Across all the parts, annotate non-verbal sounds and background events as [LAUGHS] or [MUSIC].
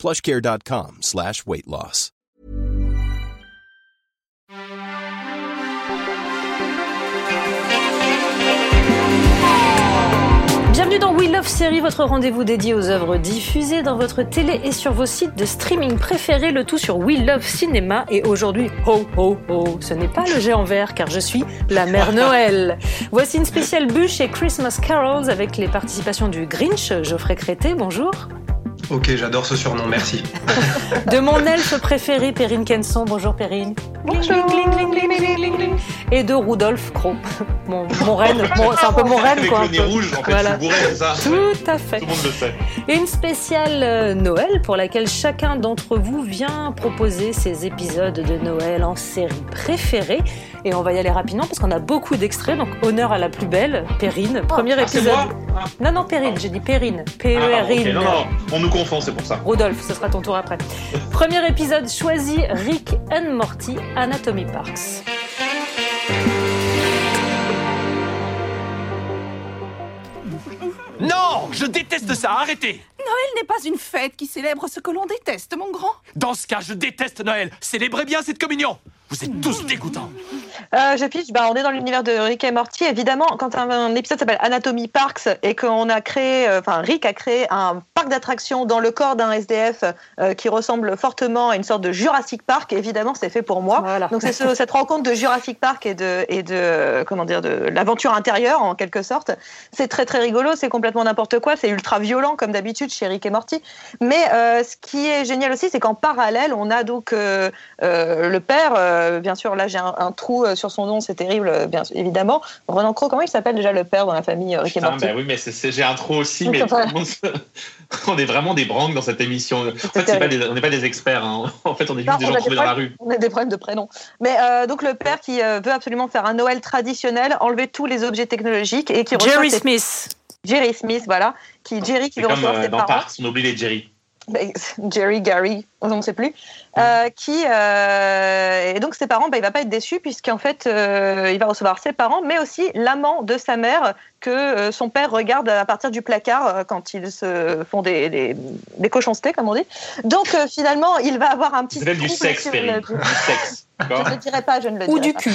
plushcare.com slash weight loss. Bienvenue dans We Love Série, votre rendez-vous dédié aux œuvres diffusées dans votre télé et sur vos sites de streaming préférés, le tout sur We Love Cinéma. Et aujourd'hui, ho ho ho, ce n'est pas le géant vert car je suis la mère Noël. [LAUGHS] Voici une spéciale bûche et Christmas Carols avec les participations du Grinch, Geoffrey Crété, bonjour. Ok, j'adore ce surnom, merci. De mon elfe préféré, Perrine Kenson, bonjour Perrine. Bonjour. Et de Rudolf Kro, [LAUGHS] mon, mon reine, mon- c'est un peu mon reine Avec quoi. le nez rouge, en fait, Voilà. bourré, ça Tout à fait. Tout le monde le sait. Une spéciale euh, Noël pour laquelle chacun d'entre vous vient proposer ses épisodes de Noël en série préférée. Et on va y aller rapidement parce qu'on a beaucoup d'extraits. Donc honneur à la plus belle, Perrine. Premier Ah, épisode. moi Ah, non, non, Perrine, j'ai dit Perrine. ah, pardon, ok, Perrine. Non, non, on nous confond, c'est pour ça. Rodolphe, ce sera ton tour après. [LAUGHS] Premier épisode choisi, Rick and Morty, Anatomy Parks. Non, je déteste ça, arrêtez Noël n'est pas une fête qui célèbre ce que l'on déteste, mon grand. Dans ce cas, je déteste Noël. Célébrez bien cette communion. Vous êtes tous dégoûtants. Euh, je pitch, bah, on est dans l'univers de Rick et Morty. Évidemment, quand un, un épisode s'appelle Anatomy Parks et qu'on a créé, euh, enfin Rick a créé un parc d'attractions dans le corps d'un SDF euh, qui ressemble fortement à une sorte de Jurassic Park, évidemment, c'est fait pour moi. Voilà. Donc c'est ce- [LAUGHS] cette rencontre de Jurassic Park et de, et de comment dire, de l'aventure intérieure en quelque sorte. C'est très très rigolo, c'est complètement n'importe quoi, c'est ultra violent comme d'habitude chez Rick et Morty. Mais euh, ce qui est génial aussi, c'est qu'en parallèle, on a donc euh, euh, le père, euh, bien sûr, là j'ai un, un trou sur son nom, c'est terrible, bien évidemment. Renan Cro, comment il s'appelle déjà le père dans la famille Rick et Morty bah oui, mais j'ai un trou aussi, mais voilà. [LAUGHS] tout le monde se- [LAUGHS] on est vraiment des branques dans cette émission. En fait, pas des- on n'est pas des experts. hein. [LAUGHS] En fait, on est Non, juste des gens trouvés dans la problèmes- rue. On a des problèmes de prénom. Mais euh, donc le père qui euh, veut absolument faire un Noël traditionnel, enlever tous les objets technologiques et qui reçoit Jerry ses- Smith. Jerry Smith, voilà, qui Jerry qui veut comme recevoir euh, ses dans parents. Parks, on oublie les Jerry. Ben, [LAUGHS] Jerry, Gary, on ne sait plus, euh, qui euh, et donc ses parents, ben, il va pas être déçu puisqu'en fait euh, il va recevoir ses parents, mais aussi l'amant de sa mère que euh, son père regarde à partir du placard euh, quand ils se font des, des, des cochoncetés comme on dit. Donc euh, finalement il va avoir un petit du sexe, le- Du sexe. D'accord Je ne le dirai pas, je ne le Ou dirai du pas. cul.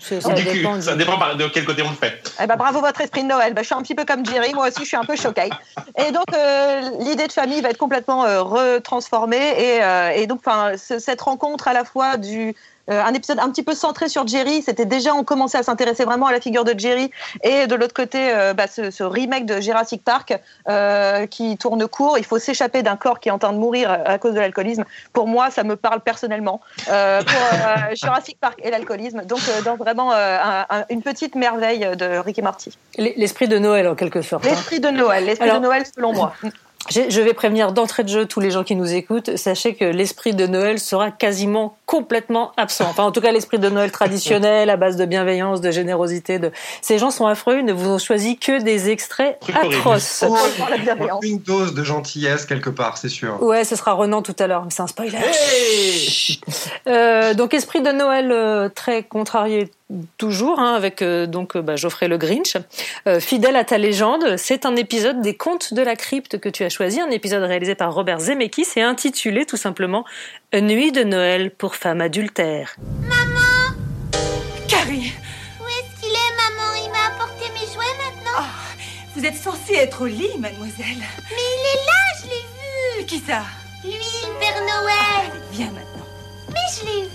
Ça dépend du- Ça dépend de quel côté on le fait. Eh ben, bravo votre esprit de Noël. Ben, je suis un petit peu comme Jerry, moi aussi je suis un peu choquée. Et donc euh, l'idée de famille va être complètement euh, retransformée et, euh, et donc cette rencontre à la fois du euh, un épisode un petit peu centré sur Jerry, c'était déjà on commençait à s'intéresser vraiment à la figure de Jerry et de l'autre côté euh, bah, ce, ce remake de Jurassic Park euh, qui tourne court. Il faut s'échapper d'un corps qui est en train de mourir à cause de l'alcoolisme. Pour moi, ça me parle personnellement pour [LAUGHS] Jurassic Park et l'alcoolisme. Donc dans vraiment un- un- une petite merveille de Rick et Morty. L'esprit de Noël en quelque sorte. hein. L'esprit de Noël, l'esprit de Noël selon moi. Je vais prévenir d'entrée de jeu tous les gens qui nous écoutent. Sachez que l'esprit de Noël sera quasiment complètement absent. Enfin, en tout cas, l'esprit de Noël traditionnel, à base de bienveillance, de générosité. De... Ces gens sont affreux. Ils ne vous ont choisi que des extraits atroces. Oh, une dose de gentillesse quelque part, c'est sûr. Ouais, ce sera Renan tout à l'heure. mais C'est un spoiler. Euh, donc esprit de Noël euh, très contrarié toujours hein, avec euh, donc euh, bah, Geoffrey le Grinch. Euh, fidèle à ta légende c'est un épisode des contes de la crypte que tu as choisi un épisode réalisé par Robert Zemeckis et intitulé tout simplement Une nuit de Noël pour femmes adultères. Carrie, Où est-ce qu'il est, maman? Il m'a apporté mes jouets maintenant. Vous êtes censée être au lit, mademoiselle. Mais il est là, je l'ai vu. Qui ça? Lui, le Père Noël. Viens maintenant. Mais je l'ai vu.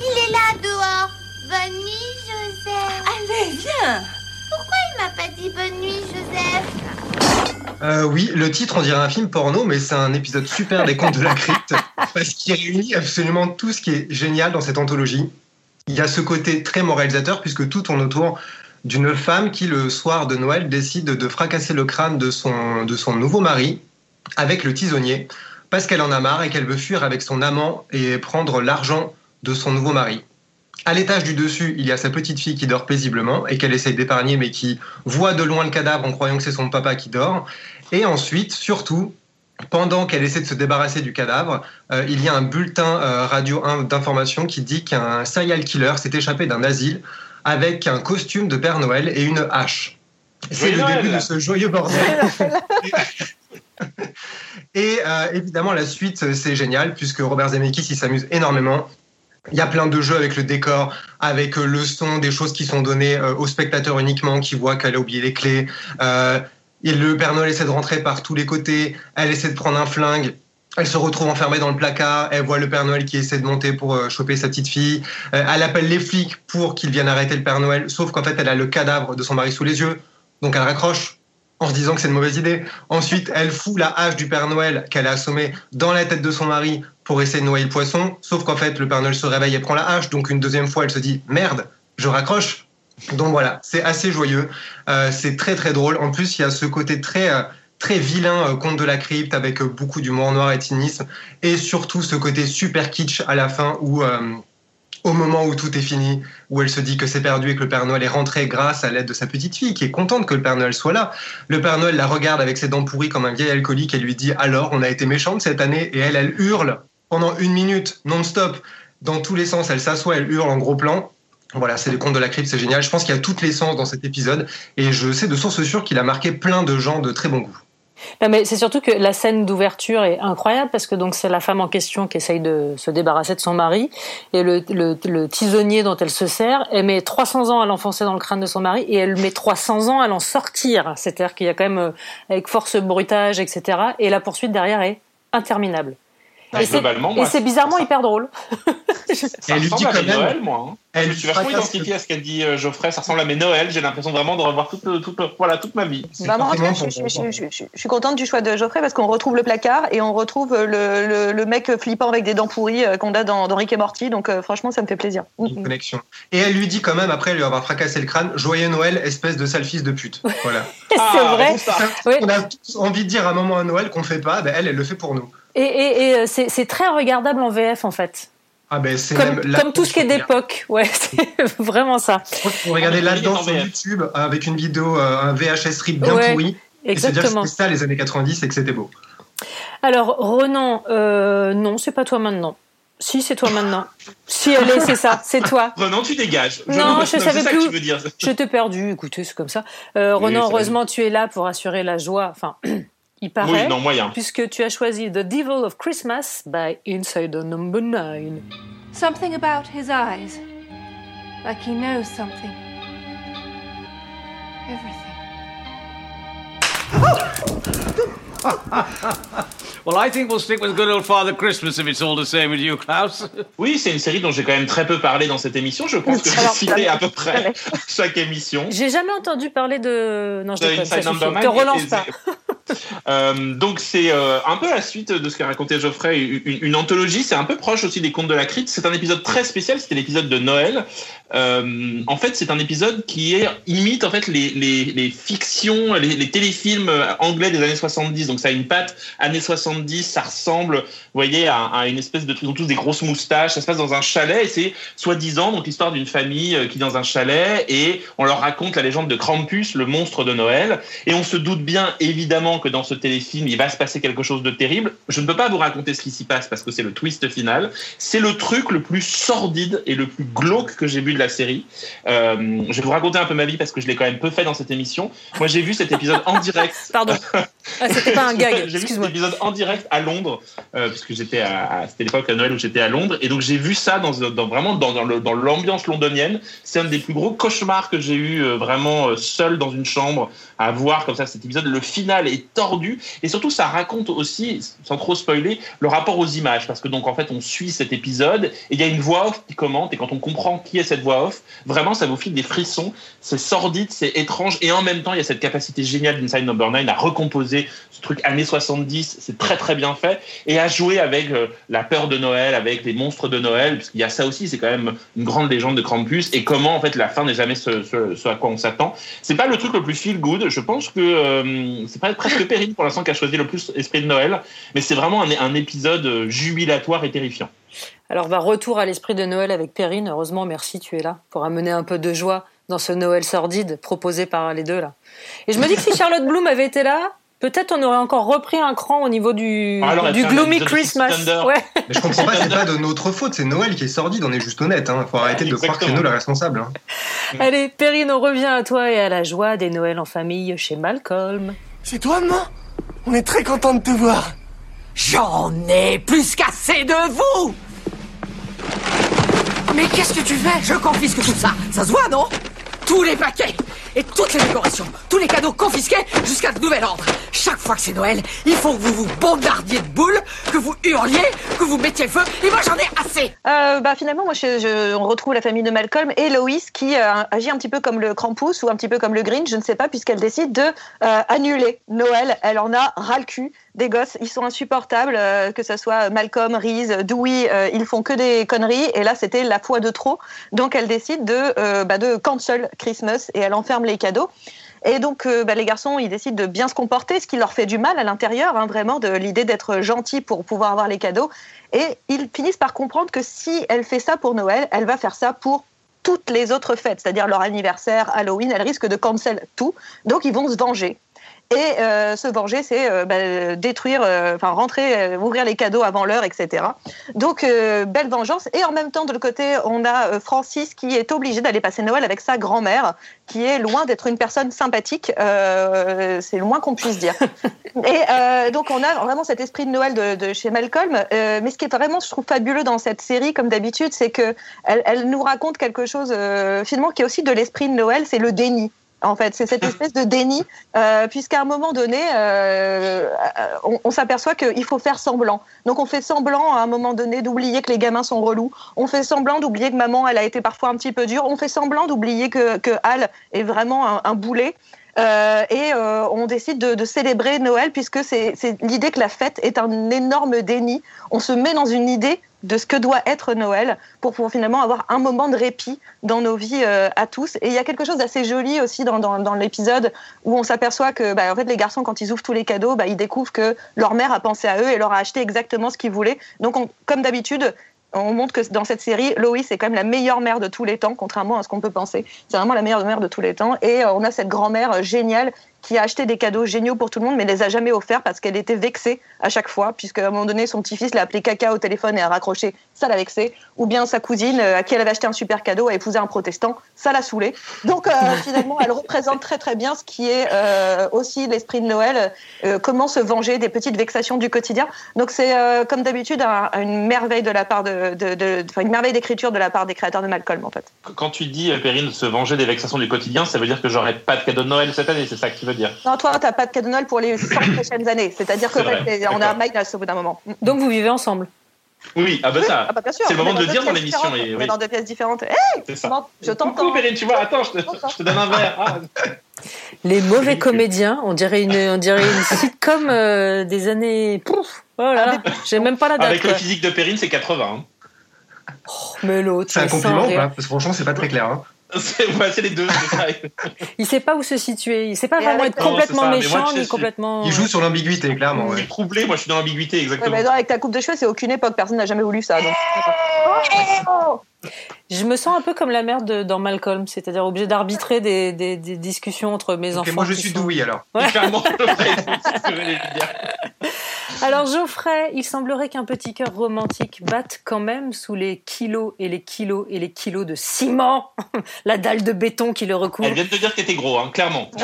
Il est là, dehors Bonne nuit, Joseph Allez, viens Pourquoi il m'a pas dit bonne nuit, Joseph Euh, oui, le titre, on dirait un film porno, mais c'est un épisode super des contes de la crypte, [LAUGHS] parce qu'il réunit absolument tout ce qui est génial dans cette anthologie. Il y a ce côté très moralisateur, puisque tout tourne autour d'une femme qui, le soir de Noël, décide de fracasser le crâne de son, de son nouveau mari avec le tisonnier parce qu'elle en a marre et qu'elle veut fuir avec son amant et prendre l'argent de son nouveau mari. À l'étage du dessus, il y a sa petite fille qui dort paisiblement et qu'elle essaye d'épargner, mais qui voit de loin le cadavre en croyant que c'est son papa qui dort. Et ensuite, surtout, pendant qu'elle essaie de se débarrasser du cadavre, euh, il y a un bulletin euh, radio d'information qui dit qu'un serial killer s'est échappé d'un asile avec un costume de Père Noël et une hache. C'est le début de ce joyeux bordel. [LAUGHS] et euh, évidemment, la suite, c'est génial, puisque Robert Zemeckis, il s'amuse énormément. Il y a plein de jeux avec le décor, avec euh, le son, des choses qui sont données euh, au spectateur uniquement, qui voit qu'elle a oublié les clés. et le Père Noël essaie de rentrer par tous les côtés. Elle essaie de prendre un flingue. Elle se retrouve enfermée dans le placard. Elle voit le Père Noël qui essaie de monter pour choper sa petite fille. elle appelle les flics pour qu'ils viennent arrêter le Père Noël. Sauf qu'en fait, elle a le cadavre de son mari sous les yeux. Donc elle raccroche en se disant que c'est une mauvaise idée. Ensuite, elle fout la hache du Père Noël qu'elle a assommée dans la tête de son mari pour essayer de noyer le poisson. Sauf qu'en fait, le Père Noël se réveille et prend la hache. Donc une deuxième fois, elle se dit merde, je raccroche. Donc voilà, c'est assez joyeux. Euh, c'est très très drôle. En plus, il y a ce côté très euh, très vilain euh, conte de la crypte avec beaucoup d'humour noir et cynisme et surtout ce côté super kitsch à la fin où au moment où tout est fini, où elle se dit que c'est perdu et que le Père Noël est rentré grâce à l'aide de sa petite fille, qui est contente que le Père Noël soit là. Le Père Noël la regarde avec ses dents pourries comme un vieil alcoolique et lui dit alors on a été méchante cette année? Et elle, elle hurle pendant une minute non-stop dans tous les sens. Elle s'assoit, elle hurle en gros plan. Voilà, c'est le conte de la crypte, c'est génial. Je pense qu'il y a toutes les sens dans cet épisode et je sais de source sûre qu'il a marqué plein de gens de très bon goût mais c'est surtout que la scène d'ouverture est incroyable parce que donc c'est la femme en question qui essaye de se débarrasser de son mari et le, le, tisonnier dont elle se sert, elle met 300 ans à l'enfoncer dans le crâne de son mari et elle met 300 ans à l'en sortir. C'est-à-dire qu'il y a quand même euh, avec force bruitage, etc. Et la poursuite derrière est interminable. Et c'est bizarrement hyper drôle. [LAUGHS] Ça elle lui dit quand Noël, moi. Hein. Elle, je suis vachement identifié à ce qu'a dit euh, Geoffrey. Ça ressemble à mes Noël. J'ai l'impression vraiment de revoir toute, toute, voilà, toute ma vie. Bah, moi, je, suis contente du choix de Geoffrey parce qu'on retrouve le placard et on retrouve le, le, mec flippant avec des dents pourries euh, qu'on a dans, dans, Rick et Morty. Donc, euh, franchement, ça me fait plaisir. Une connexion. Et elle lui dit quand même, après lui avoir fracassé le crâne, Joyeux Noël, espèce de sale fils de pute. [LAUGHS] Voilà. c'est ah, vrai. On a tous envie de dire à un moment à Noël qu'on fait pas. Ben, elle, elle le fait pour nous. Et, et, et c'est très regardable en VF, en fait. Ah ben c'est comme, comme tout ce qui est d'époque, ouais, c'est [LAUGHS] vraiment ça. Faut regarder là-dedans sur YouTube avec une vidéo, euh, un VHS rip bien pourri. Exactement. Et se dire que ça les années 90 et que c'était beau. Alors Renan, euh, non, c'est pas toi maintenant. Si, c'est toi maintenant. si, allez, c'est ça, c'est toi. [LAUGHS] Renan, tu dégages. Je non, je savais plus. Je t'ai perdu, écoutez, c'est comme ça. Euh, Renan, heureusement, tu es là pour assurer la joie. Enfin, [CLEARS THROAT] il paraît. Oui, non, moyen. Puisque tu as choisi The Devil of Christmas by Insider Number 9. Something about his eyes. Like he knows something. Everything. [LAUGHS] well, I think we'll stick with good old Father Christmas if it's all the same with you, Klaus. [LAUGHS] Oui, c'est une série dont j'ai quand même très peu parlé dans cette émission. Je pense que j'ai cité à peu près [LAUGHS] chaque émission. J'ai jamais entendu parler de. Non, je déconne, ça suffit. Te relance pas. Euh, donc c'est euh, un peu la suite de ce qu'a raconté Geoffrey, une, anthologie. C'est un peu proche aussi des contes de la crypte. C'est un épisode très spécial. C'était l'épisode de Noël. Euh, en fait, c'est un épisode qui imite en fait les, fictions, les, téléfilms anglais des années 70. Donc ça a une patte années 70. Ça ressemble, vous voyez, à, une espèce de trucs. Ils ont tous des grosses moustaches. Ça se passe dans un chalet et c'est soi-disant donc l'histoire d'une famille qui est dans un chalet et on leur raconte la légende de Krampus, le monstre de Noël. Et on se doute bien évidemment que dans ce téléfilm, il va se passer quelque chose de terrible. Je ne peux pas vous raconter ce qui s'y passe parce que c'est le twist final. C'est le truc le plus sordide et le plus glauque que j'ai vu la série. Euh, je vais vous raconter un peu ma vie parce que je l'ai quand même peu fait dans cette émission. Moi, j'ai vu cet épisode en direct. [LAUGHS] Pardon. Ah, c'était pas un gag. [LAUGHS] j'ai vu cet épisode en direct à Londres, euh, puisque j'étais à, c'était l'époque à Noël où j'étais à Londres, et donc j'ai vu ça dans, dans vraiment dans, dans l'ambiance londonienne. C'est un des plus gros cauchemars que j'ai eu euh, vraiment seul dans une chambre à voir comme ça cet épisode. Le final est tordu et surtout ça raconte aussi, sans trop spoiler, le rapport aux images parce que donc en fait on suit cet épisode et il y a une voix off qui commente et quand on comprend qui est cette voix off. Vraiment, ça vous file des frissons. C'est sordide, c'est étrange. Et en même temps, il y a cette capacité géniale d'Inside Number 9 à recomposer ce truc années 70. C'est très, très bien fait. Et à jouer avec euh, la peur de Noël, avec les monstres de Noël. Parce qu'il y a ça aussi, c'est quand même une grande légende de Krampus. Et comment, en fait, la fin n'est jamais ce, à quoi on s'attend. C'est pas le truc le plus feel good. Je pense que euh, c'est presque Perrine pour l'instant qui a choisi le plus Esprit de Noël. Mais c'est vraiment un, un épisode euh, jubilatoire et terrifiant. Alors, bah, retour à l'esprit de Noël avec Perrine. Heureusement, merci, tu es là pour amener un peu de joie dans ce Noël sordide proposé par les deux là. Et je me dis que si Charlotte Bloom avait été là, peut-être on aurait encore repris un cran au niveau du, Ah, alors, du gloomy Christmas. Thunder. Ouais. Mais je comprends pas, c'est pas de notre faute, c'est Noël qui est sordide, on est juste honnête. Hein. Faut arrêter de croire que c'est nous les responsables. hein. Allez, Perrine, on revient à toi et à la joie des Noëls en famille chez Malcolm. C'est toi, maman? On est très content de te voir. J'en ai plus qu'assez de vous Mais qu'est-ce que tu fais? Je confisque tout ça, ça se voit, non? Tous les paquets et toutes les décorations, tous les cadeaux confisqués jusqu'à de nouvel ordre. Chaque fois que c'est Noël, il faut que vous vous bombardiez de boules, que vous hurliez, que vous mettiez feu, et moi j'en ai assez. Euh, bah, finalement, moi, je, on retrouve la famille de Malcolm et Lois qui euh, agit un petit peu comme le Krampus ou un petit peu comme le Grinch, je ne sais pas, puisqu'elle décide de euh, annuler Noël. Elle en a ras le cul des gosses. Ils sont insupportables, euh, que ce soit Malcolm, Reese, Dewey, euh, ils font que des conneries. Et là, c'était la fois de trop. Donc, elle décide de, euh, bah, cancel Christmas et elle enferme les cadeaux. Et donc, euh, bah, les garçons, ils décident de bien se comporter, ce qui leur fait du mal à l'intérieur, hein, vraiment, de l'idée d'être gentil pour pouvoir avoir les cadeaux. Et ils finissent par comprendre que si elle fait ça pour Noël, elle va faire ça pour toutes les autres fêtes, c'est-à-dire leur anniversaire, Halloween, elle risque de cancel tout. Donc, ils vont se venger. Et euh, se venger, c'est euh, bah, détruire, euh, enfin rentrer, ouvrir les cadeaux avant l'heure, etc. Donc euh, belle vengeance. Et en même temps, de l'autre côté, on a euh, Francis qui est obligé d'aller passer Noël avec sa grand-mère, qui est loin d'être une personne sympathique. Euh, c'est le moins qu'on puisse dire. [LAUGHS] Et euh, donc on a vraiment cet esprit de Noël de, de chez Malcolm. Euh, mais ce qui est vraiment, je trouve fabuleux dans cette série, comme d'habitude, c'est que elle, elle nous raconte quelque chose euh, finalement qui est aussi de l'esprit de Noël, c'est le déni. En fait, c'est cette espèce de déni, euh, puisqu'à un moment donné, euh, on, on s'aperçoit qu'il faut faire semblant. Donc, on fait semblant à un moment donné d'oublier que les gamins sont relous. On fait semblant d'oublier que maman, elle a été parfois un petit peu dure. On fait semblant d'oublier que, que Al est vraiment un, boulet. Euh, et euh, on décide de, célébrer Noël puisque c'est l'idée que la fête est un énorme déni. On se met dans une idée de ce que doit être Noël pour pouvoir finalement avoir un moment de répit dans nos vies euh, à tous. Et il y a quelque chose d'assez joli aussi dans, dans, l'épisode où on s'aperçoit que bah, en fait, les garçons, quand ils ouvrent tous les cadeaux, bah, ils découvrent que leur mère a pensé à eux et leur a acheté exactement ce qu'ils voulaient. Donc, on- comme d'habitude, on montre que dans cette série, Lois est quand même la meilleure mère de tous les temps, contrairement à ce qu'on peut penser. C'est vraiment la meilleure mère de tous les temps. Et euh, on a cette grand-mère euh, géniale qui a acheté des cadeaux géniaux pour tout le monde, mais les a jamais offerts parce qu'elle était vexée à chaque fois, puisqu'à un moment donné, son petit-fils l'a appelé caca au téléphone et a raccroché, ça l'a vexé. Ou bien sa cousine, euh, à qui elle avait acheté un super cadeau, a épousé un protestant, ça l'a saoulé. Donc euh, [LAUGHS] finalement, elle représente très très bien ce qui est euh, aussi l'esprit de Noël, euh, comment se venger des petites vexations du quotidien. Donc c'est euh, comme d'habitude un- une merveille de la part de, de, de- enfin, une merveille d'écriture de la part des créateurs de Malcolm en fait. Quand tu dis, Perrine, se venger des vexations du quotidien, ça veut dire que j'aurai pas de cadeau de Noël cette année, c'est ça que tu veux dire Non, toi, t'as pas de cadeau de Noël pour les [COUGHS] 100 prochaines années. C'est-à-dire que ouais, on a d'accord. Minus au bout d'un moment. Donc vous vivez ensemble. Oui, ah bah ça, Ah bah bien sûr. c'est le moment de le dire dans l'émission. et On oui, est dans deux pièces différentes. Hey, c'est ça. je t'entends. Coucou Perrine, tu vois, attends, je te, je te donne un verre. Ah. [LAUGHS] Les mauvais comédiens, on dirait une, on dirait une [LAUGHS] sitcom euh, des années. Pouf, voilà. J'ai même pas la date. Avec le physique de Perrine, c'est 80. hein. Mais l'autre, C'est un compliment ou pas? Parce que franchement, c'est pas très clair. hein. C'est ouais, les deux. [LAUGHS] Il sait pas où se situer. Il sait pas vraiment être complètement méchant moi, ni complètement. Il joue sur l'ambiguïté, clairement. Je ouais. suis troublé, moi je suis dans l'ambiguïté, Ouais, exactement. mais non, avec ta coupe de cheveux, c'est aucune époque. Personne n'a jamais voulu ça. Donc... Oh Je me sens un peu comme la mère de, dans Malcolm, c'est-à-dire obligée d'arbitrer des, des, des discussions entre mes Ok, enfants. moi, je suis sont- Dewey alors. Ouais. Clairement, c'est [LAUGHS] Alors Geoffrey, il semblerait qu'un petit cœur romantique batte quand même sous les kilos et les kilos et les kilos de ciment, [LAUGHS] la dalle de béton qui le recouvre. Elle vient de te dire que t'étais gros, hein, clairement. [LAUGHS]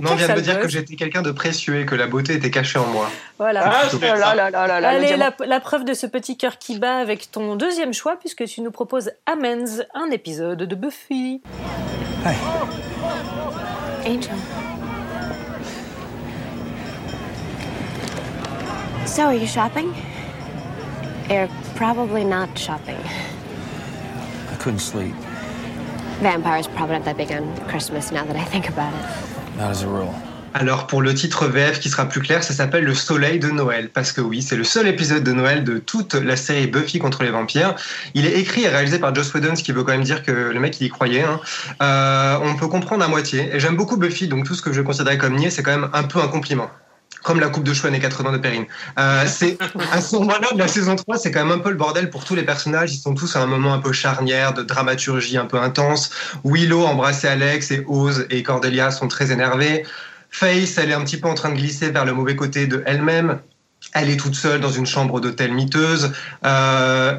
Non, on vient de me dire que j'étais quelqu'un de précieux et que la beauté était cachée en moi. Voilà. Ah, Oh Allez, la, preuve de ce petit cœur qui bat avec ton deuxième choix, puisque tu nous proposes Amends, un épisode de Buffy. Angel. So, are you shopping? You're probably not shopping. couldn't sleep. Vampires probably not that big on Christmas now that I think about it. Not as a rule. Alors pour le titre VF qui sera plus clair, ça s'appelle Le Soleil de Noël. Parce que oui, c'est le seul épisode de Noël de toute la série Buffy contre les vampires. Il est écrit et réalisé par Joss Whedon, ce qui veut quand même dire que le mec il y croyait. Hein. Euh, on peut comprendre à moitié. Et j'aime beaucoup Buffy, donc tout ce que je considérais comme niais, c'est quand même un peu un compliment comme la coupe de cheveux années 80 de Perrine. Euh, c'est à ce moment-là de la saison 3, c'est quand même un peu le bordel pour tous les personnages. Ils sont tous à un moment un peu charnière, de dramaturgie un peu intense. Willow embrassait Alex et Oz et Cordelia sont très énervés. Face, elle est un petit peu en train de glisser vers le mauvais côté de elle-même. Elle est toute seule dans une chambre d'hôtel miteuse. Euh,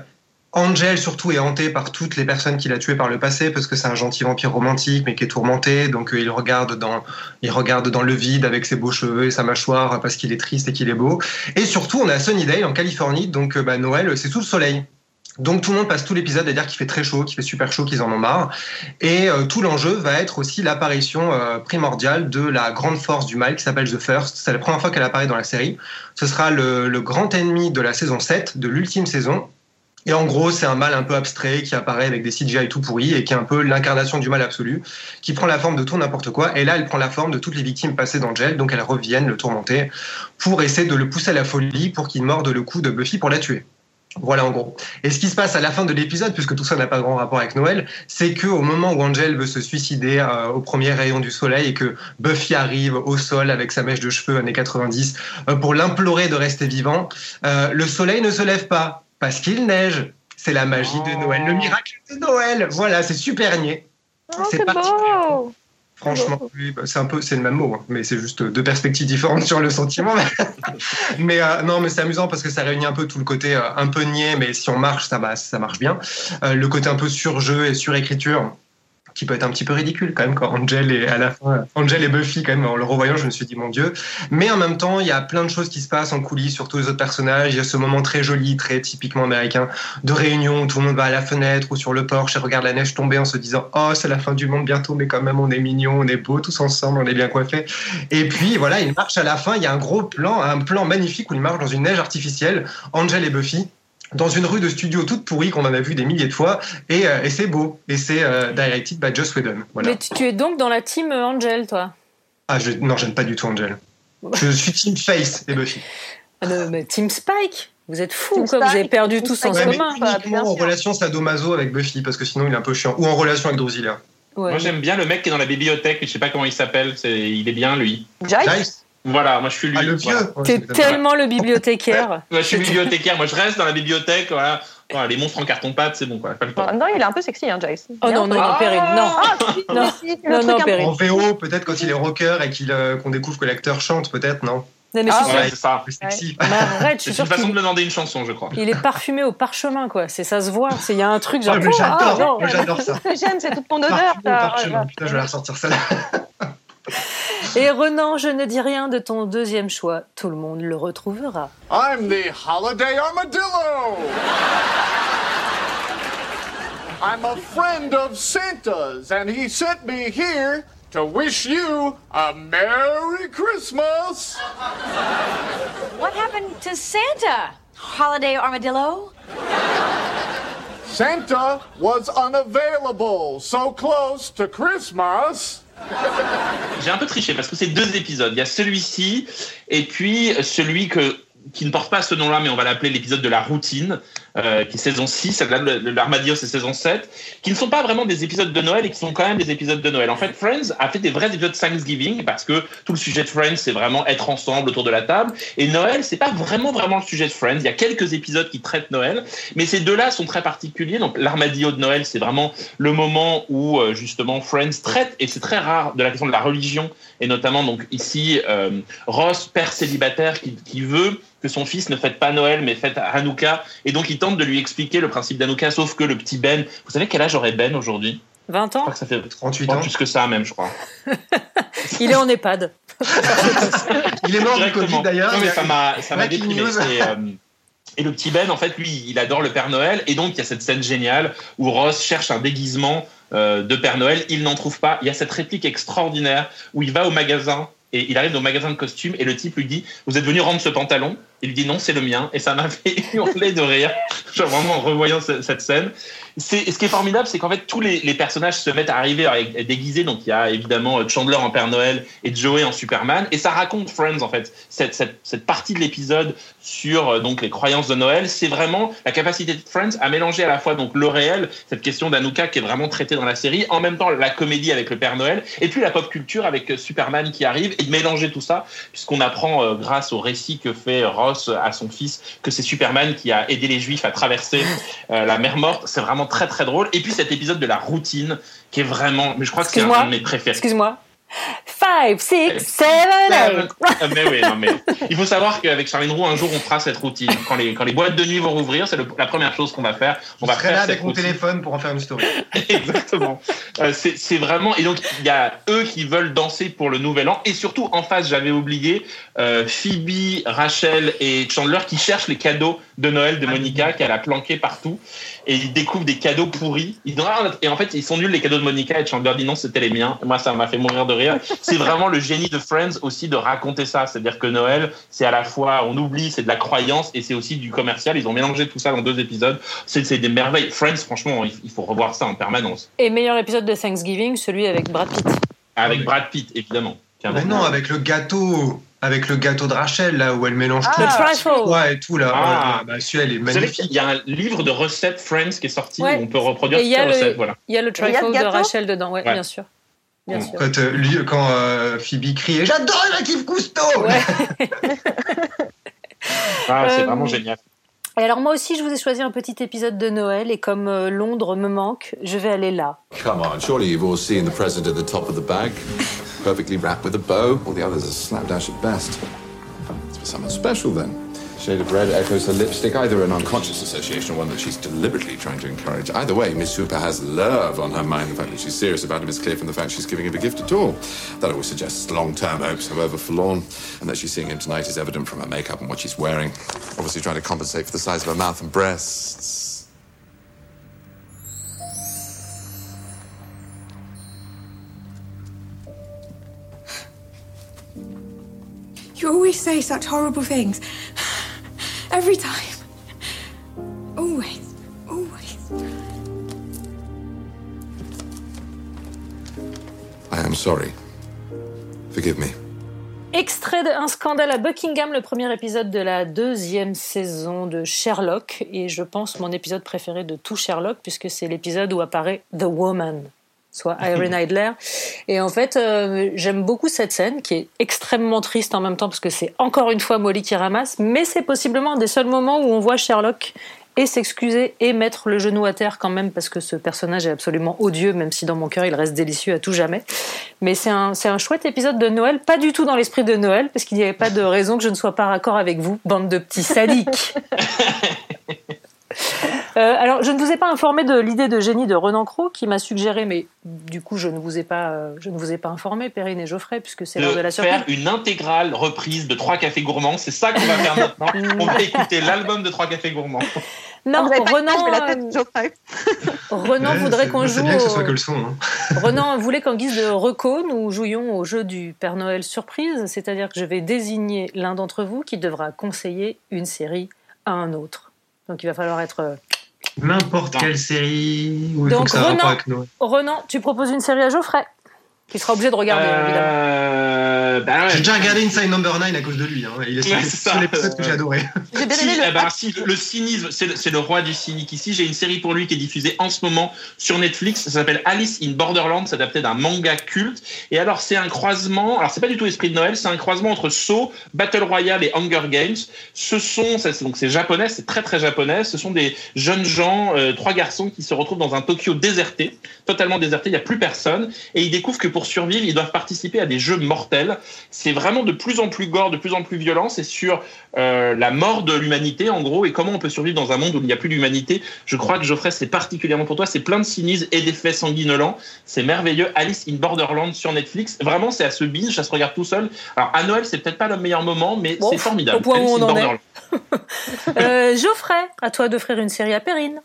Angel surtout est hanté par toutes les personnes qu'il a tuées par le passé parce que c'est un gentil vampire romantique mais qui est tourmenté donc euh, il regarde dans il regarde dans le vide avec ses beaux cheveux et sa mâchoire parce qu'il est triste et qu'il est beau et surtout on est à Sunnydale en Californie donc euh, bah, Noël c'est sous le soleil donc tout le monde passe tout l'épisode à dire qu'il fait très chaud, qu'il fait super chaud, qu'ils en ont marre. Et euh, tout l'enjeu va être aussi l'apparition euh, primordiale de la grande force du mal qui s'appelle The First. C'est la première fois qu'elle apparaît dans la série. Ce sera le, le grand ennemi de la saison 7, de l'ultime saison. Et en gros, c'est un mal un peu abstrait qui apparaît avec des CGI tout pourris et qui est un peu l'incarnation du mal absolu, qui prend la forme de tout n'importe quoi. Et là, elle prend la forme de toutes les victimes passées d'Angel, donc elles reviennent le tourmenter pour essayer de le pousser à la folie pour qu'il morde le cou de Buffy pour la tuer. Voilà en gros. Et ce qui se passe à la fin de l'épisode, puisque tout ça n'a pas grand rapport avec Noël, c'est que au moment où Angel veut se suicider euh, au premier rayon du soleil et que Buffy arrive au sol avec sa mèche de cheveux années 90 euh, pour l'implorer de rester vivant, euh, le soleil ne se lève pas parce qu'il neige. C'est la magie de Noël, le miracle de Noël. Voilà, c'est super niais. Oh, c'est beau. Franchement, oui, bah, c'est un peu, c'est le même mot, hein, mais c'est juste deux perspectives différentes sur le sentiment. [LAUGHS] mais euh, non, mais c'est amusant parce que ça réunit un peu tout le côté euh, un peu niais, mais si on marche, ça, ça marche bien. Euh, le côté un peu surjeu et surécriture qui peut être un petit peu ridicule quand même quand Angel est à la fin Angel et Buffy quand même en le revoyant je me suis dit mon dieu. Mais en même temps il y a plein de choses qui se passent en coulisses sur tous les autres personnages. Il y a ce moment très joli très typiquement américain de réunion où tout le monde va à la fenêtre ou sur le porche et regarde la neige tomber en se disant oh c'est la fin du monde bientôt mais quand même on est mignons on est beaux tous ensemble on est bien coiffés et puis voilà il marche à la fin. Il y a un gros plan un plan magnifique où il marche dans une neige artificielle Angel et Buffy dans une rue de studio toute pourrie qu'on en a vu des milliers de fois. Et, euh, et c'est beau. Et c'est euh, directed by Joss Whedon. Voilà. Mais tu, tu es donc dans la team euh, Angel, toi? Ah je, non j'aime pas du tout Angel. [LAUGHS] Je suis team Face et Buffy. Ah non, mais Team Spike? Vous êtes fous, Team quoi. Vous avez Spike, perdu tout sens Ouais, commun. uniquement en relation sadomaso avec Buffy parce que sinon il est un peu chiant. Ou en relation avec Drusilla. Ouais. Moi, j'aime bien le mec qui est dans la bibliothèque, je sais pas comment il s'appelle, il est bien, lui. Giles Voilà, moi, je suis lui. ah le vieux Voilà. Ouais, T'es tellement le bibliothécaire. [LAUGHS] Ouais, je suis bibliothécaire, moi, je reste dans la bibliothèque, voilà. Voilà, les monstres en carton-pâte, c'est bon, quoi. Pas le temps. Oh, Non, il est un peu sexy, hein, Giles. Oh non, non, non, Ah. Perrine, non. Ah, si, Non. si, le Non, truc non, Perrine. en VO peut-être quand il est rocker et qu'il, euh, qu'on découvre que l'acteur chante peut-être non? Non, mais Ah, je suis Ouais, ouais. c'est ça. sexy je C'est suis une façon de demander une chanson, je crois. il est parfumé au parchemin, quoi. C'est ça se voit. C'est- Il y a un truc genre. Ouais, oh, j'adore ah, moi, j'adore ça j'aime, c'est toute ton odeur. Parfumé parchemin. putain je vais la ressortir ça Et Renan, je ne dis rien de ton deuxième choix. Tout le monde le retrouvera. I'm the Holiday Armadillo! I'm a friend of Santa's, and he sent me here to wish you a Merry Christmas! What happened to Santa? Holiday armadillo? Santa was unavailable so close to Christmas. J'ai un peu triché parce que c'est deux épisodes. Il y a celui-ci et puis celui qui ne porte pas ce nom-là, mais on va l'appeler l'épisode de la routine, euh, qui est saison 6, là, le- le- l'armadillo c'est saison 7, qui ne sont pas vraiment des épisodes de Noël et qui sont quand même des épisodes de Noël. En fait, Friends a fait des vrais épisodes Thanksgiving parce que tout le sujet de Friends, c'est vraiment être ensemble autour de la table. Et Noël, c'est pas vraiment vraiment le sujet de Friends. Il y a quelques épisodes qui traitent Noël, mais ces deux-là sont très particuliers. Donc l'armadillo de Noël, c'est vraiment le moment où euh, justement Friends traite, et c'est très rare, de la question de la religion, et notamment donc ici euh, Ross, père célibataire, qui, qui veut que son fils ne fête pas Noël mais fête Hanouka, et donc il tente de lui expliquer le principe d'Hanouka, sauf que le petit Ben, vous savez quel âge aurait Ben aujourd'hui? 20 Je ans crois que ça fait 38 pas ans plus que ça même, je crois. [LAUGHS] Il est en EHPAD. [LAUGHS] il est mort du Directement. Covid d'ailleurs Non, mais ça m'a, ça m'a déprimé. Et, euh, et le petit Ben, en fait, lui, il adore le Père Noël. Et donc, il y a cette scène géniale où Ross cherche un déguisement euh, de Père Noël. Il n'en trouve pas. Il y a cette réplique extraordinaire où il va au magasin et il arrive au magasin de costumes et le type lui dit Vous êtes venu rendre ce pantalon? Il dit Non, c'est le mien. Et ça m'a [LAUGHS] fait hurler de rire. [LAUGHS] Genre, vraiment en revoyant ce- cette scène. Ce qui est formidable, c'est qu'en fait, tous les, personnages se mettent à arriver déguisés. Donc, il y a évidemment Chandler en Père Noël et Joey en Superman. Et ça raconte Friends, en fait. Cette, cette, cette partie de l'épisode sur euh, donc les croyances de Noël, c'est vraiment la capacité de Friends à mélanger à la fois donc le réel, cette question d'Anouka qui est vraiment traitée dans la série, en même temps la comédie avec le Père Noël, et puis la pop culture avec euh, Superman qui arrive, et de mélanger tout ça, puisqu'on apprend euh, grâce au récit que fait Ross à son fils que c'est Superman qui a aidé les Juifs à traverser euh, la mer morte. C'est vraiment très très drôle. Et puis cet épisode de la routine qui est vraiment, mais je crois que c'est un, de mes préférés. Excuse-moi. 5, 6, 7, 8. Ah, mais oui, non, mais il faut savoir qu'avec Charline Roux, un jour, on fera cette routine. Quand les, quand les boîtes de nuit vont rouvrir, c'est la première chose qu'on va faire. On va Je serai faire là avec mon routine. téléphone pour en faire une story. [LAUGHS] Exactement. Euh, c'est c'est vraiment. Et donc, il y a eux qui veulent danser pour le nouvel an. Et surtout, en face, j'avais oublié euh, Phoebe, Rachel et Chandler qui cherchent les cadeaux de Noël de Monica qu'elle a planqués partout. Et ils découvrent des cadeaux pourris. Ils disent, Ah, et en fait, ils sont nuls les cadeaux de Monica. Et Chandler dit non, c'était les miens. Moi, ça m'a fait mourir de rire. C'est vraiment le génie de Friends aussi de raconter ça. C'est-à-dire que Noël, c'est à la fois, on oublie, c'est de la croyance et c'est aussi du commercial. Ils ont mélangé tout ça dans deux épisodes. C'est des merveilles. Friends, franchement, il il faut revoir ça en permanence. Et meilleur épisode de Thanksgiving, celui avec Brad Pitt. Avec Brad Pitt, évidemment. Mais bon- non, avec le gâteau, avec le gâteau de Rachel, là, où elle mélange Ah. tout. Le trifle. Ouais, et tout, là. Ah. Ouais, bah, celui-là, il est magnifique. qu'il y a un livre de recettes Friends qui est sorti Ouais. où on peut reproduire il toutes y a les recettes. Voilà. il y a le il trifle de Rachel dedans, ouais, Ouais. bien sûr. Bien sûr. Quand, euh, lui, quand euh, Phoebe crie J'adore Jacques Cousteau Ouais. [LAUGHS] Ah, c'est Euh, vraiment génial. Et alors moi aussi, je vous ai choisi un petit épisode de Noël et comme euh, Londres me manque, je vais aller là. Come on, surely you've all seen the present at the top of the bag. Perfectly wrapped with a bow. All the others are slapdash at best. It's for someone special then. Shade of red echoes her lipstick, either an unconscious association or one that she's deliberately trying to encourage. Either way, Miss Hooper has love on her mind. The fact that she's serious about him is clear from the fact she's giving him a gift at all. That always suggests long-term hopes, however forlorn. And that she's seeing him tonight is evident from her makeup and what she's wearing. Obviously trying to compensate for the size of her mouth and breasts. You always say such horrible things. Every time. Always. Always. I am sorry. Forgive me. Extrait d'un scandale à Buckingham, le premier épisode de la deuxième saison de Sherlock, et je pense mon épisode préféré de tout Sherlock, puisque c'est l'épisode où apparaît The Woman, soit Irene [LAUGHS] Idler. Et en fait, euh, j'aime beaucoup cette scène, qui est extrêmement triste en même temps, parce que c'est encore une fois Molly qui ramasse, mais c'est possiblement un des seuls moments où on voit Sherlock et s'excuser et mettre le genou à terre quand même parce que ce personnage est absolument odieux même si dans mon cœur il reste délicieux à tout jamais mais c'est un, c'est un chouette épisode de Noël pas du tout dans l'esprit de Noël parce qu'il n'y avait pas de raison que je ne sois pas raccord avec vous bande de petits sadiques [LAUGHS] Euh, alors, je ne vous ai pas informé de l'idée de génie de Renan Cros qui m'a suggéré, mais du coup, je ne vous ai pas, euh, je ne vous ai pas informé, Perrine et Geoffrey, puisque c'est l'heure de la surprise. faire une intégrale reprise de Trois Cafés Gourmands. C'est ça qu'on va faire maintenant. [LAUGHS] On va écouter l'album de Trois Cafés Gourmands. Non, pas Renan, la tête de Geoffrey. [LAUGHS] Renan Ouais, voudrait qu'on C'est joue. bien que ce au- soit que le son. hein. [LAUGHS] Renan voulait qu'en guise de reco, nous jouions au jeu du Père Noël surprise, c'est-à-dire que je vais désigner l'un d'entre vous qui devra conseiller une série à un autre. Donc il va falloir être. Euh, N'importe quelle série où il faut Donc que ça rapport Renan, avec Noël. Renan, tu proposes une série à Geoffrey, qui sera obligé de regarder, évidemment. Euh, bah ouais. J'ai déjà regardé Inside Number 9 à cause de lui. Hein. Il est Ouais, c'est c'est le seul ça. épisode que j'ai adoré. J'ai bien Si, aimé le eh ben, si, le, le cynisme, c'est le, roi du cynique ici. J'ai une série pour lui qui est diffusée en ce moment sur Netflix. Ça s'appelle Alice in Borderland. C'est adapté d'un manga culte. Et alors, c'est un croisement. Alors, c'est pas du tout esprit de Noël. C'est un croisement entre Saw, Battle Royale et Hunger Games. Ce sont, donc c'est japonais, c'est très très japonais. Ce sont des jeunes gens, euh, trois garçons qui se retrouvent dans un Tokyo déserté, totalement déserté. Il y a plus personne. Et ils découvrent que pour survivre, ils doivent participer à des jeux mortels. C'est vraiment de plus en plus gore, de plus en plus violent. C'est sur euh, la mort de l'humanité, en gros, et comment on peut survivre dans un monde où il n'y a plus d'humanité. Je crois que Geoffrey, c'est particulièrement pour toi. C'est plein de cynisme et d'effets sanguinolents. C'est merveilleux. Alice in Borderland sur Netflix. Vraiment, c'est à se binge, ça se regarde tout seul. Alors, à Noël, c'est peut-être pas le meilleur moment, mais Bon, c'est formidable. au point où on en est. [LAUGHS] Euh, Geoffrey, à toi d'offrir une série à Perrine.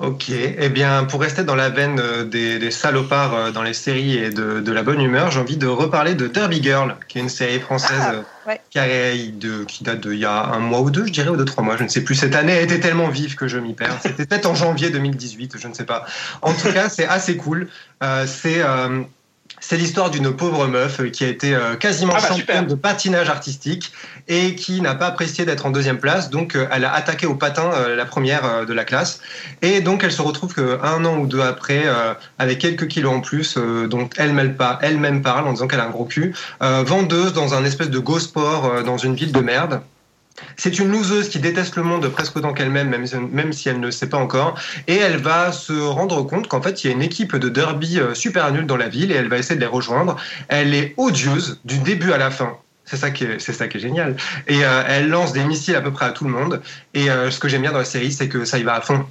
Ok, eh bien, pour rester dans la veine euh, des, des salopards euh, dans les séries et de, de la bonne humeur, j'ai envie de reparler de Derby Girl, qui est une série française Ah, euh, ouais. qui, a- de- qui date d'il y a un mois ou deux, je dirais, ou deux, trois mois, je ne sais plus. Cette année a été tellement vive que je m'y perds. C'était peut-être en janvier 2018, je ne sais pas. En tout cas, c'est assez cool. Euh, c'est euh, c'est l'histoire d'une pauvre meuf qui a été euh, quasiment Ah bah, championne de patinage artistique et qui n'a pas apprécié d'être en deuxième place. Donc, euh, elle a attaqué au patin euh, la première de la classe. Et donc, elle se retrouve qu'un an ou deux après, avec quelques kilos en plus, dont elle-même pas- elle-même parle en disant qu'elle a un gros cul, vendeuse dans un espèce de go sport dans une ville de merde. C'est une loseuse qui déteste le monde presque autant qu'elle-même, même, même si elle ne le sait pas encore. Et elle va se rendre compte qu'en fait, il y a une équipe de derby euh, super nulle dans la ville et elle va essayer de les rejoindre. Elle est odieuse du début à la fin. C'est ça qui est, c'est ça qui est génial. Et euh, elle lance des missiles à peu près à tout le monde. Et euh, ce que j'aime bien dans la série, c'est que ça y va à fond.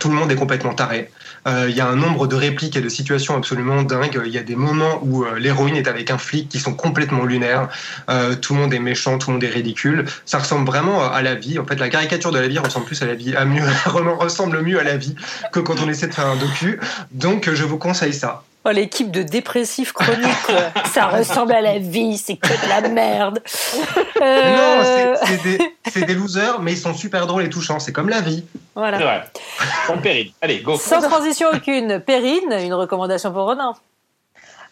Tout le monde est complètement taré. Euh, Il y a un nombre de répliques et de situations absolument dingues. Il y a des moments où euh, l'héroïne est avec un flic qui sont complètement lunaires. Euh, tout le monde est méchant, tout le monde est ridicule. Ça ressemble vraiment à la vie. En fait, la caricature de la vie ressemble plus à la vie, mieux, [LAUGHS] ressemble mieux à la vie que quand on essaie de faire un docu. Donc, je vous conseille ça. Oh, l'équipe de dépressifs chroniques, [LAUGHS] ça ressemble à la vie, c'est que de la merde. Euh, Non, c'est- des, losers, mais ils sont super drôles et touchants. C'est comme la vie. Voilà. Bon, Perrine, allez, go. Sans transition aucune, Perrine, une recommandation pour Ronan.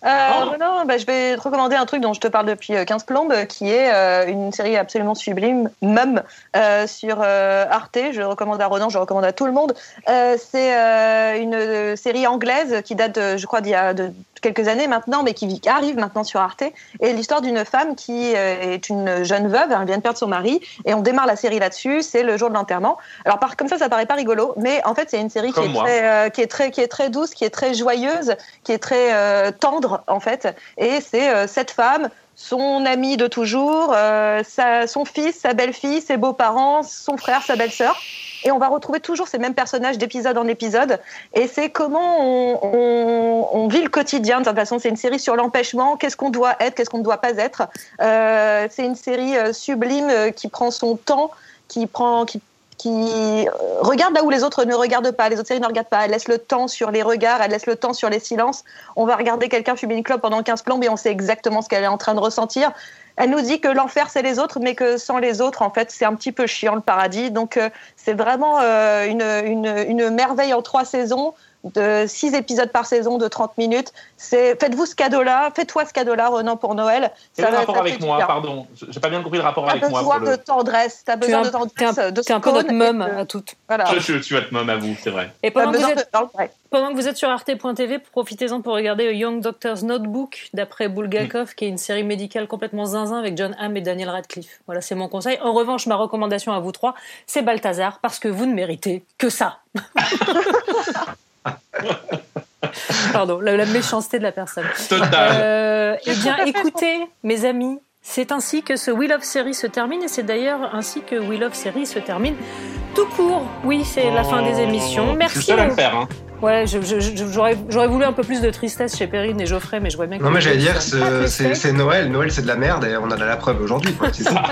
Euh, Renan, bah, je vais te recommander un truc dont je te parle depuis euh, 15 plombes, qui est euh, une série absolument sublime, Mum, euh, sur euh, Arte. Je recommande à Renan, je recommande à tout le monde. Euh, c'est euh, une euh, série anglaise qui date, de, je crois, d'il y a de quelques années maintenant, mais qui arrive maintenant sur Arte. Et l'histoire d'une femme qui euh, est une jeune veuve, elle vient de perdre son mari, et on démarre la série là-dessus. C'est le jour de l'enterrement. Alors, par, comme ça, ça paraît pas rigolo, mais en fait, c'est une série qui est, très, euh, qui est très, qui est très douce, qui est très joyeuse, qui est très euh, tendre en fait. Et c'est cette femme, son ami de toujours, euh, son fils, sa belle-fille, ses beaux-parents, son frère, sa belle-sœur. Et on va retrouver toujours ces mêmes personnages d'épisode en épisode. Et c'est comment on, vit le quotidien. De toute façon, c'est une série sur l'empêchement. Qu'est-ce qu'on doit être, qu'est-ce qu'on ne doit pas être. Euh, c'est une série euh, sublime qui prend son temps, qui prend, qui, qui euh, regarde là où les autres ne regardent pas. Les autres séries ne regardent pas. Elle laisse le temps sur les regards, elle laisse le temps sur les silences. On va regarder quelqu'un fumer une clope pendant 15 plombes et on sait exactement ce qu'elle est en train de ressentir. Elle nous dit que l'enfer c'est les autres, mais que sans les autres, en fait, c'est un petit peu chiant le paradis. Donc euh, c'est vraiment euh, une, une, une merveille en trois saisons de six épisodes par saison de 30 minutes. C'est faites-vous ce cadeau-là, faites-toi ce cadeau-là, Renan, pour Noël. Quel le va- rapport avec moi. Pardon, j'ai pas bien compris le rapport T'as avec moi. besoin pour le- de tendresse, t'as besoin un, de tendresse, de t'es un peu notre mum de- à toutes. Voilà. Je, je suis votre mom à vous, c'est vrai. Et pendant que, vous besoin êtes, de- ouais. pendant que vous êtes sur arte.tv, profitez-en pour regarder A Young Doctor's Notebook d'après Bulgakov, qui est une série médicale complètement zinzin avec John Hamm et Daniel Radcliffe. Voilà, c'est mon conseil. En revanche, ma recommandation à vous trois, c'est Balthazar, parce que vous ne méritez que ça. [LAUGHS] Pardon, la, la méchanceté de la personne. Total. Euh, eh bien, écoutez, mes amis, c'est ainsi que ce Wheel of Series se termine, et c'est d'ailleurs ainsi que Wheel of Series se termine tout court. Oui, c'est la fin des émissions. Je suis Merci. seul à le aux- faire. Hein. Ouais, j'aurais voulu un peu plus de tristesse chez Perrine et Geoffrey, mais je vois bien que. Non, mais j'allais dire, c'est Noël. Noël, c'est de la merde et on en a la preuve aujourd'hui. quoi. C'est tout. [LAUGHS]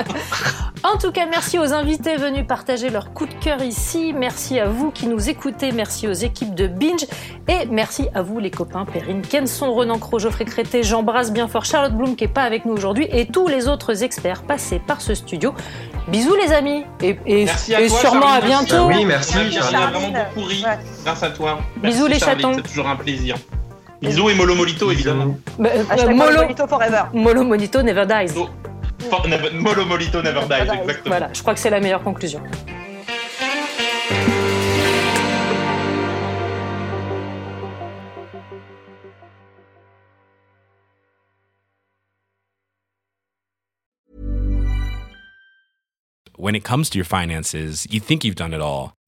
En tout cas, merci aux invités venus partager leur coup de cœur ici. Merci à vous qui nous écoutez. Merci aux équipes de Binge. Et merci à vous, les copains Perrine Kenson, Renan Cro, Geoffrey Crété. J'embrasse bien fort Charlotte Bloom qui est pas avec nous aujourd'hui et tous les autres experts passés par ce studio. Bisous, les amis. Et, et, Merci à et toi, sûrement à Charline. bientôt. Oui, merci, On a bien- on a Charline. vraiment beaucoup ri grâce à toi. Bisous, les chatons. C'est toujours un plaisir. Bisous et Molo Molito, évidemment. Bah, euh, Hashtag Molo, Molito forever. Molo Monito never dies. For- never- Molo Molito never dies, exactement. Voilà, je crois que c'est la meilleure conclusion. When it comes to your finances, you think you've done it all.